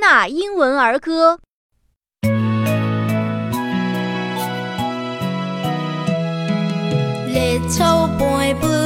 那英文儿歌 little boy blue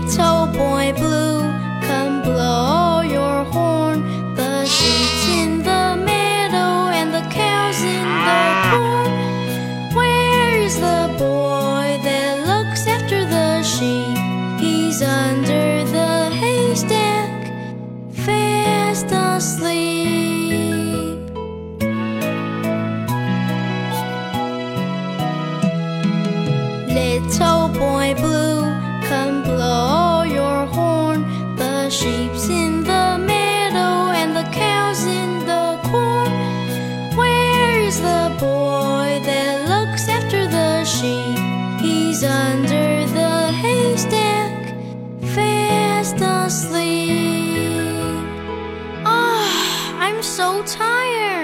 Little boy blue, come blow your horn. The sheep's in the meadow and the cows in the corn. Where's the boy that looks after the sheep? He's under the haystack, fast asleep. Little boy blue, come blow your horn. The sheep's in the meadow and the cows in the corn. Where's the boy that looks after the sheep? He's under the haystack, fast asleep. Ah, I'm so tired.